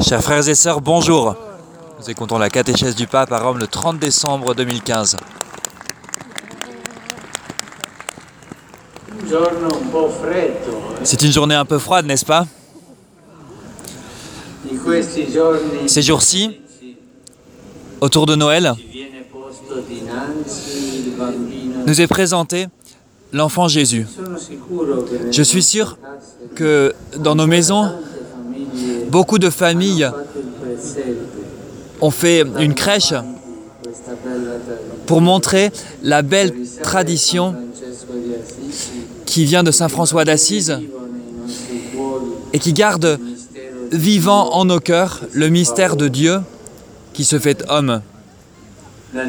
Chers frères et sœurs, bonjour. Nous écoutons la catéchèse du pape à Rome le 30 décembre 2015. Un giorno un po' freddo, eh? C'est une journée un peu froide, n'est-ce pas? Ces jours-ci, autour de Noël, nous est présenté l'enfant Jésus. Je suis sûr que dans nos maisons, beaucoup de familles ont fait une crèche pour montrer la belle tradition qui vient de Saint François d'Assise et qui garde vivant en nos cœurs le mystère de Dieu qui se fait homme. La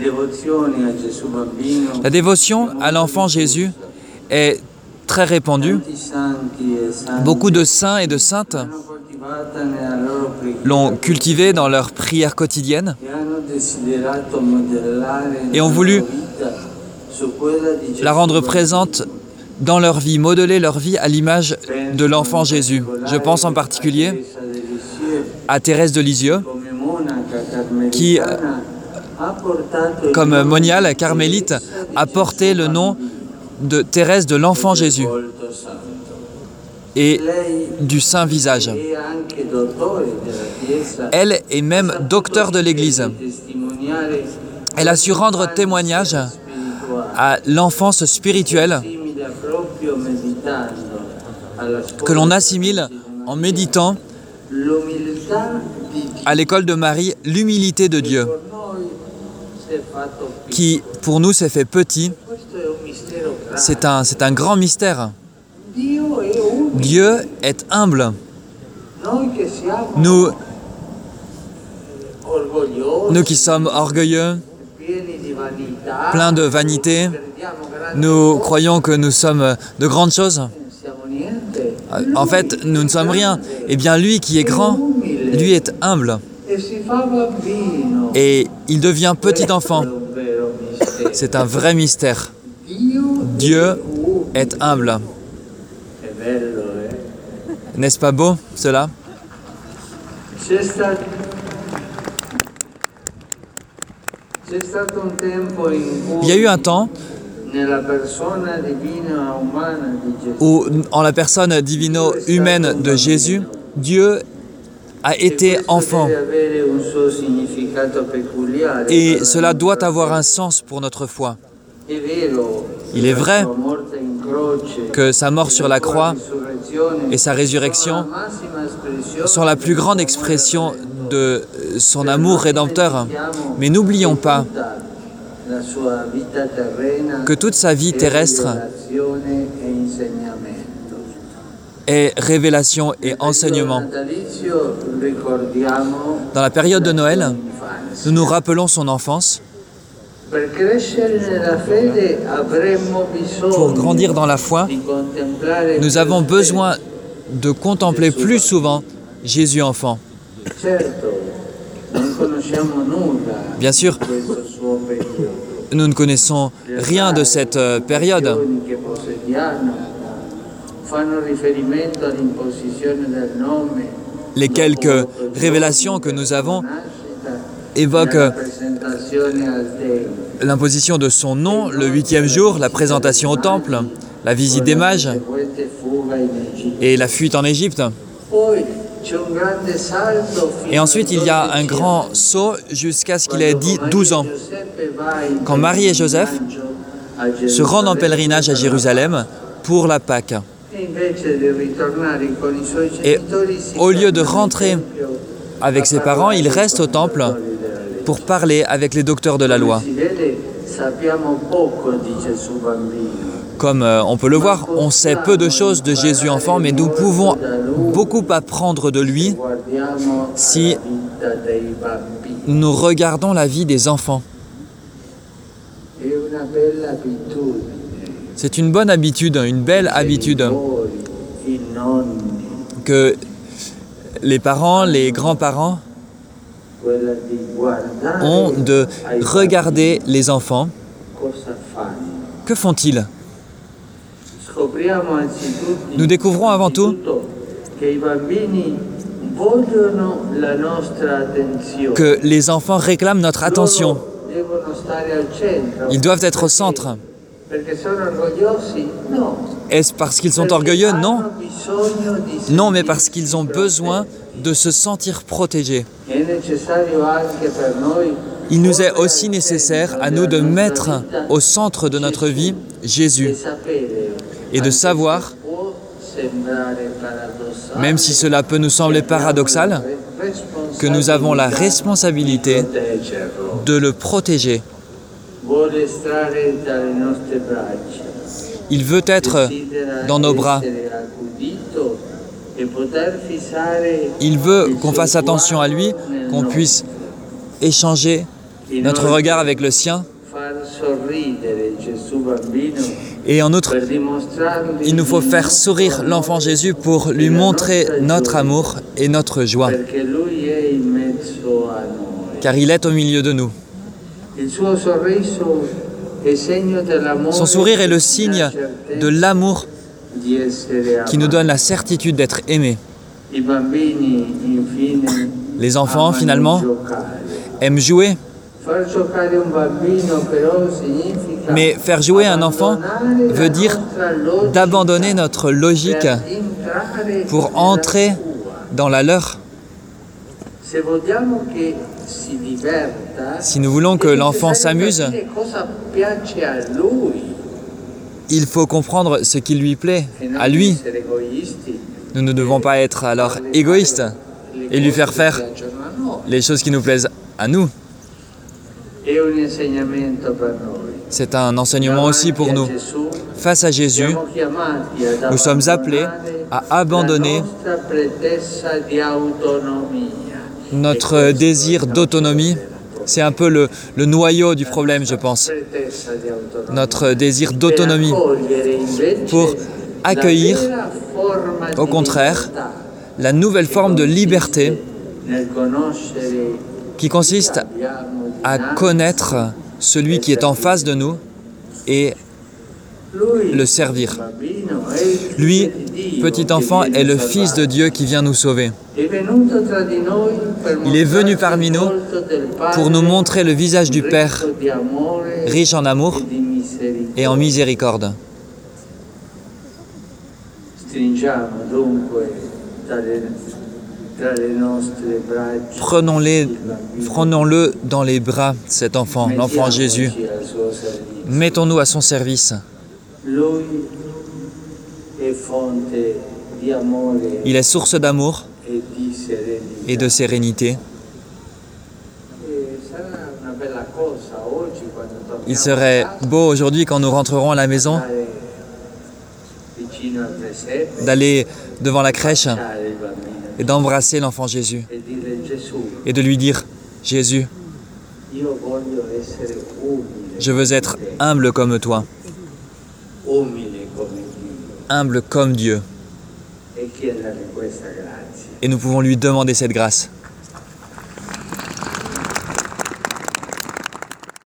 dévotion à l'enfant Jésus est très santi Beaucoup de saints et de saintes l'ont cultivée dans leur prière quotidienne hanno desiderato modellare Et ont voulu la rendre présente dans leur vie, modeler leur vie à l'image de l'enfant Jésus. Je pense en particulier à Thérèse de Lisieux, Qui, comme moniale carmélite, a porté le nom de Thérèse de l'enfant Jésus et du saint visage. Elle est même docteur de l'Église. Elle a su rendre témoignage à l'enfance spirituelle que l'on assimile en méditant à l'école de Marie l'humilité de Dieu, qui pour nous s'est fait petit. Questo è un mistero grande. C'est un, grand mystère. Dieu est humble. Nous, nous qui sommes orgueilleux, pleins de vanité, nous croyons que nous sommes de grandes choses. En fait, nous ne sommes rien. Eh bien, lui qui est grand, lui est humble. Et il devient petit enfant. C'est un vrai mystère. Dieu est humble. N'est-ce pas beau, cela? Il y a eu un temps où, en la personne divino-humaine de Jésus, Dieu a été enfant. Et cela la doit avoir un sens pour notre foi. Il est vrai que sa mort sur la croix et sa résurrection sont la plus grande expression de son amour rédempteur. Mais n'oublions pas que toute sa vie terrestre est révélation et enseignement. Dans la période de Noël, nous nous rappelons son enfance. Pour grandir dans la foi, nous avons besoin de contempler plus souvent Jésus enfant. Bien sûr, nous ne connaissons rien de cette euh, période. Les quelques révélations que nous avons al Tempio. l'imposition de son nom le huitième jour, la présentation au temple, la visite des mages et la fuite en Égypte. Et ensuite, il y a un grand saut jusqu'à ce qu'il ait dit Quando 12 ans. Quand Marie et Joseph se rendent en pèlerinage à Jérusalem pour la Pâque. Et au lieu de rentrer Avec ses parents, il reste au temple pour parler avec les docteurs de la loi. Comme euh, on peut le voir, on sait peu de choses de Jésus enfant, mais nous pouvons beaucoup apprendre de lui Si- nous regardons la vie des enfants. C'est une bonne habitude, une belle habitude que les parents, les grands-parents ont de regarder les enfants. Que font-ils? Nous découvrons avant tout que les enfants réclament notre attention. Ils doivent être au centre. Est-ce parce qu'ils sont orgueilleux? Non. Non, mais parce qu'ils ont besoin de se sentir noi Il nous est aussi nécessaire à nous de mettre au centre de notre vie Jésus. Et de savoir, même si cela peut nous sembler paradoxal, que nous avons la responsabilité de le protéger. Il veut être dans nos bras. Il veut qu'on fasse attention à lui, qu'on puisse échanger notre regard avec le sien. Et en outre, il nous faut faire sourire l'enfant Jésus pour lui montrer notre amour et notre joie, car il est au milieu de nous. Son sourire est le signe de l'amour qui nous donne la certitude d'être aimés. Les enfants, finalement, aiment jouer, mais faire jouer un enfant veut dire d'abandonner notre logique pour entrer dans la leur. Si nous voulons que l'enfant s'amuse, capire cosa piace a lui il faut comprendre ce qui lui plaît, à lui. Nous ne devons pas être alors égoïstes et lui faire faire les choses qui nous plaisent à nous. C'est un enseignement aussi pour nous. Face à Jésus, nous sommes appelés à abandonner notre désir d'autonomie. C'est un peu le, noyau du problème, je pense. Notre désir d'autonomie. Pour accueillir, au contraire, La nouvelle forme de liberté qui consiste à connaître celui qui est en face de nous et le servir. Lui, petit enfant, est le. Fils de Dieu qui vient nous sauver. Il est venu parmi nous pour nous montrer le visage du Père, riche en amour et en miséricorde. Prenons-le dans les bras, cet enfant, l'enfant Jésus. Mettons-nous à son service. Il est source d'amour et de sérénité. Il serait beau aujourd'hui quand nous rentrerons à la maison d'aller devant la crèche et d'embrasser l'enfant Jésus. Et de lui dire Jésus, je veux être humble comme toi, humble comme Dieu. e. Et nous pouvons lui demander cette grâce.